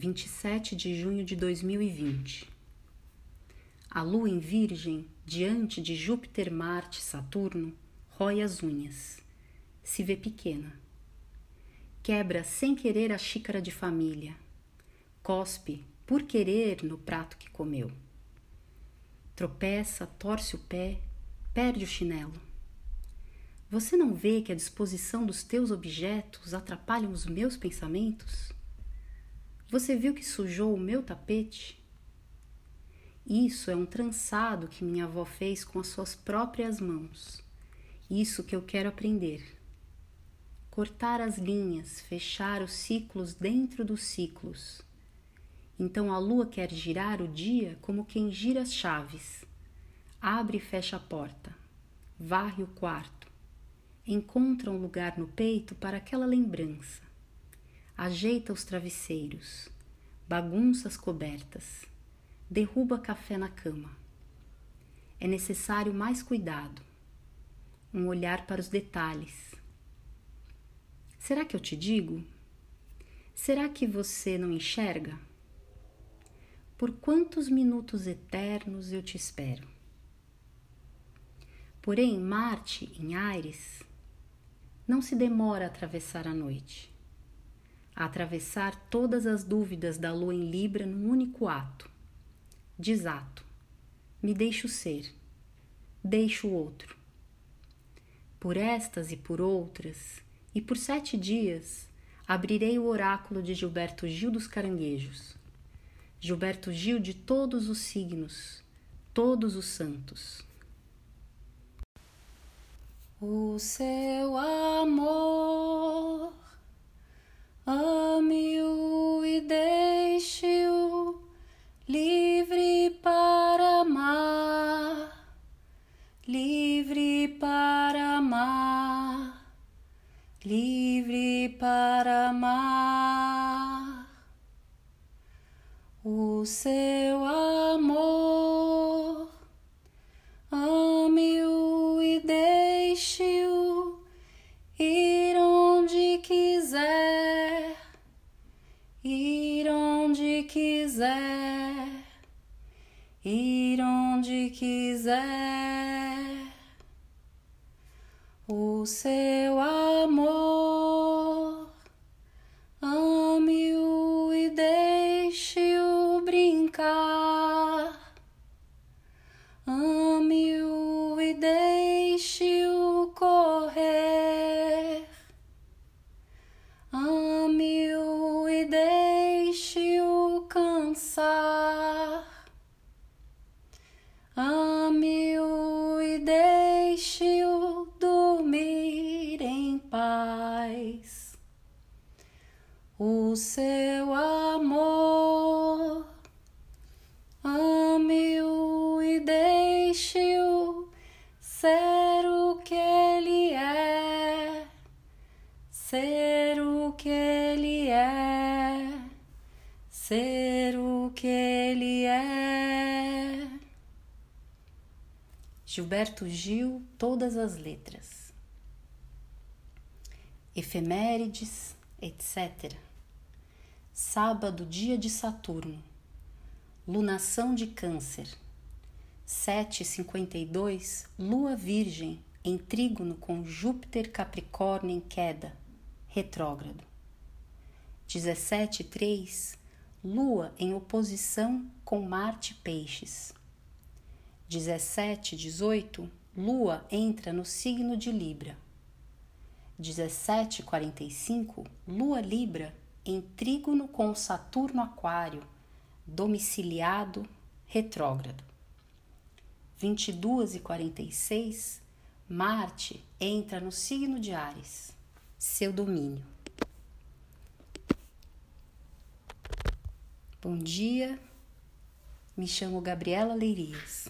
27 de junho de 2020. A lua em Virgem, diante de Júpiter, Marte, Saturno, rói as unhas. Se vê pequena. Quebra sem querer a xícara de família. Cospe por querer no prato que comeu. Tropeça, torce o pé, perde o chinelo. Você não vê que a disposição dos teus objetos atrapalham os meus pensamentos? Você viu que sujou o meu tapete? Isso é um trançado que minha avó fez com as suas próprias mãos. Isso que eu quero aprender. Cortar as linhas, fechar os ciclos dentro dos ciclos. Então a lua quer girar o dia como quem gira as chaves. Abre e fecha a porta. Varre o quarto. Encontra um lugar no peito para aquela lembrança ajeita os travesseiros, bagunça as cobertas, derruba café na cama. É necessário mais cuidado, um olhar para os detalhes. Será que eu te digo? Será que você não enxerga? Por quantos minutos eternos eu te espero? Porém, Marte, em Ares, não se demora a atravessar a noite atravessar todas as dúvidas da lua em Libra num único ato. Desato. Me deixo ser. Deixo o outro. Por estas e por outras, e por sete dias, abrirei o oráculo de Gilberto Gil dos Caranguejos. Gilberto Gil de todos os signos, todos os santos. O seu amor livre para amar, livre para amar. O seu amor, ame-o e deixe-o ir onde quiser quiser, ir onde quiser. O seu amor, ame-o e deixe-o brincar, ame-o e deixe-o correr, ame-o e deixe-o cansar. Ame-o e deixe-o seu amor, ame-o e deixe-o ser o que ele é, ser o que ele é ser o que ele é. Gilberto Gil, todas as letras. Efemérides, etc. Sábado, dia de Saturno. Lunação de Câncer. 752, Lua Virgem em trígono com Júpiter Capricórnio em queda, retrógrado. 17,3 Lua em oposição com Marte Peixes. 17, 18, Lua entra no signo de Libra. 17, 45, Lua Libra em trígono com Saturno Aquário, domiciliado, retrógrado. 22 e 46, Marte entra no signo de Ares. seu domínio. Bom dia, me chamo Gabriela Leirias.